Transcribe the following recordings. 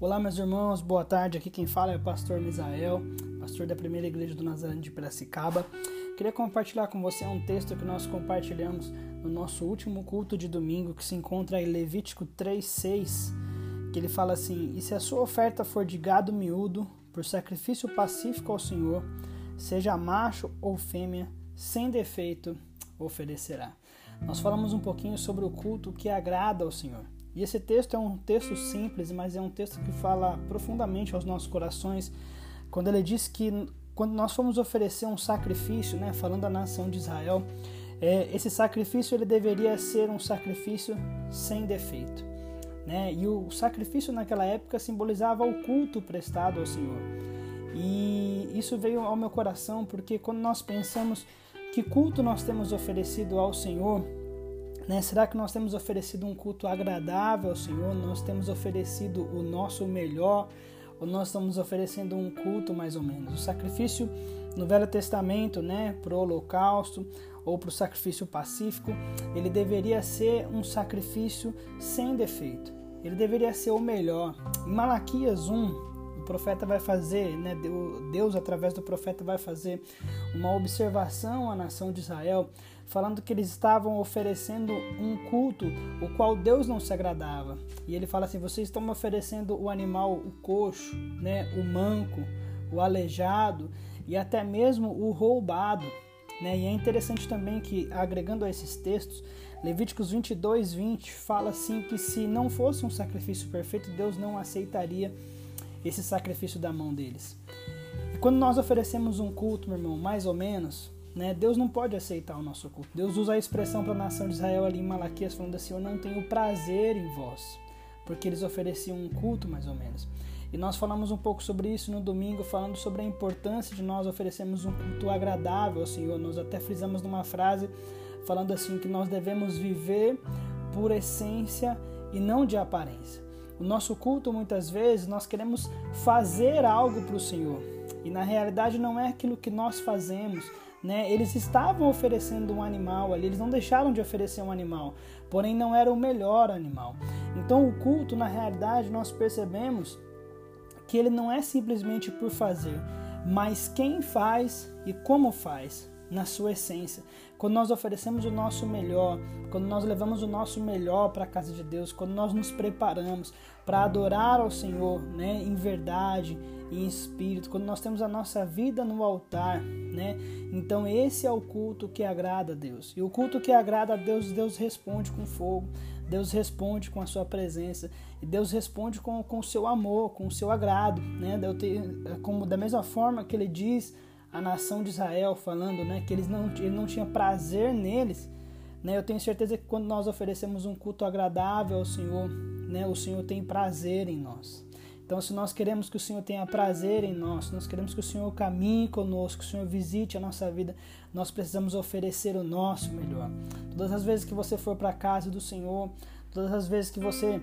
Olá, meus irmãos, boa tarde. Aqui quem fala é o pastor Misael, pastor da primeira igreja do Nazareno de Piracicaba. Queria compartilhar com você um texto que nós compartilhamos no nosso último culto de domingo, que se encontra em Levítico 3,6, que ele fala assim: E se a sua oferta for de gado miúdo, por sacrifício pacífico ao Senhor, seja macho ou fêmea, sem defeito, oferecerá. Nós falamos um pouquinho sobre o culto que agrada ao Senhor. E esse texto é um texto simples, mas é um texto que fala profundamente aos nossos corações, quando ele diz que quando nós formos oferecer um sacrifício, né, falando da nação de Israel, é, esse sacrifício ele deveria ser um sacrifício sem defeito. Né? E o sacrifício naquela época simbolizava o culto prestado ao Senhor. E isso veio ao meu coração porque quando nós pensamos que culto nós temos oferecido ao Senhor, né? Será que nós temos oferecido um culto agradável ao Senhor? Nós temos oferecido o nosso melhor? Ou nós estamos oferecendo um culto mais ou menos? O sacrifício no Velho Testamento, né, para o holocausto ou para o sacrifício pacífico, ele deveria ser um sacrifício sem defeito. Ele deveria ser o melhor. Em Malaquias 1, o profeta vai fazer, né, Deus através do profeta vai fazer uma observação à nação de Israel, falando que eles estavam oferecendo um culto o qual Deus não se agradava. E ele fala assim: vocês estão oferecendo o animal, o coxo, né, o manco, o aleijado e até mesmo o roubado. Né? E é interessante também que, agregando a esses textos, Levíticos 22, 20 fala assim que se não fosse um sacrifício perfeito, Deus não aceitaria esse sacrifício da mão deles. E quando nós oferecemos um culto, meu irmão, mais ou menos, né, Deus não pode aceitar o nosso culto. Deus usa a expressão para a nação de Israel ali em Malaquias, falando assim: Eu não tenho prazer em vós, porque eles ofereciam um culto mais ou menos. E nós falamos um pouco sobre isso no domingo, falando sobre a importância de nós oferecermos um culto agradável ao Senhor. Nós até frisamos numa frase falando assim que nós devemos viver por essência e não de aparência. O nosso culto, muitas vezes, nós queremos fazer algo para o Senhor. E na realidade não é aquilo que nós fazemos. Né? Eles estavam oferecendo um animal ali, eles não deixaram de oferecer um animal, porém não era o melhor animal. Então o culto, na realidade, nós percebemos que ele não é simplesmente por fazer, mas quem faz e como faz na sua essência. Quando nós oferecemos o nosso melhor, quando nós levamos o nosso melhor para a casa de Deus, quando nós nos preparamos para adorar ao Senhor, né, em verdade e em espírito, quando nós temos a nossa vida no altar, né? Então esse é o culto que agrada a Deus. E o culto que agrada a Deus, Deus responde com fogo. Deus responde com a sua presença e Deus responde com, o seu amor, com o seu agrado, né? Como da mesma forma que ele diz a nação de Israel, falando né, que eles não, ele não tinha prazer neles. Né? Eu tenho certeza que quando nós oferecemos um culto agradável ao Senhor, né, o Senhor tem prazer em nós. Então, se nós queremos que o Senhor tenha prazer em nós, nós queremos que o Senhor caminhe conosco, que o Senhor visite a nossa vida, nós precisamos oferecer o nosso melhor. Todas as vezes que você for para a casa do Senhor, todas as vezes que você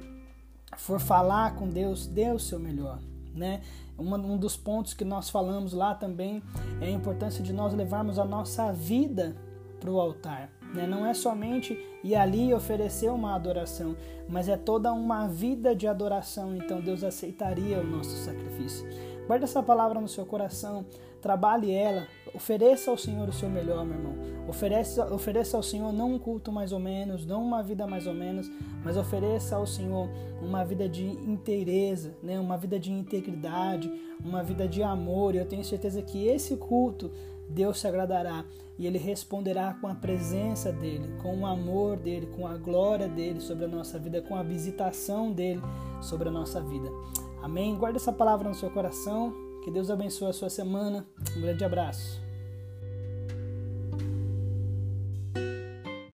for falar com Deus, dê o seu melhor né? um dos pontos que nós falamos lá também é a importância de nós levarmos a nossa vida para o altar. Né? Não é somente ir ali oferecer uma adoração, mas é toda uma vida de adoração. Então Deus aceitaria o nosso sacrifício. Guarde essa palavra no seu coração, trabalhe ela, ofereça ao Senhor o seu melhor, meu irmão. Ofereça, ofereça ao Senhor não um culto mais ou menos, não uma vida mais ou menos, mas ofereça ao Senhor uma vida de inteireza, né? uma vida de integridade, uma vida de amor. E eu tenho certeza que esse culto Deus se agradará e Ele responderá com a presença dEle, com o amor dEle, com a glória dEle sobre a nossa vida, com a visitação dEle sobre a nossa vida. Amém? Guarde essa palavra no seu coração. Que Deus abençoe a sua semana. Um grande abraço.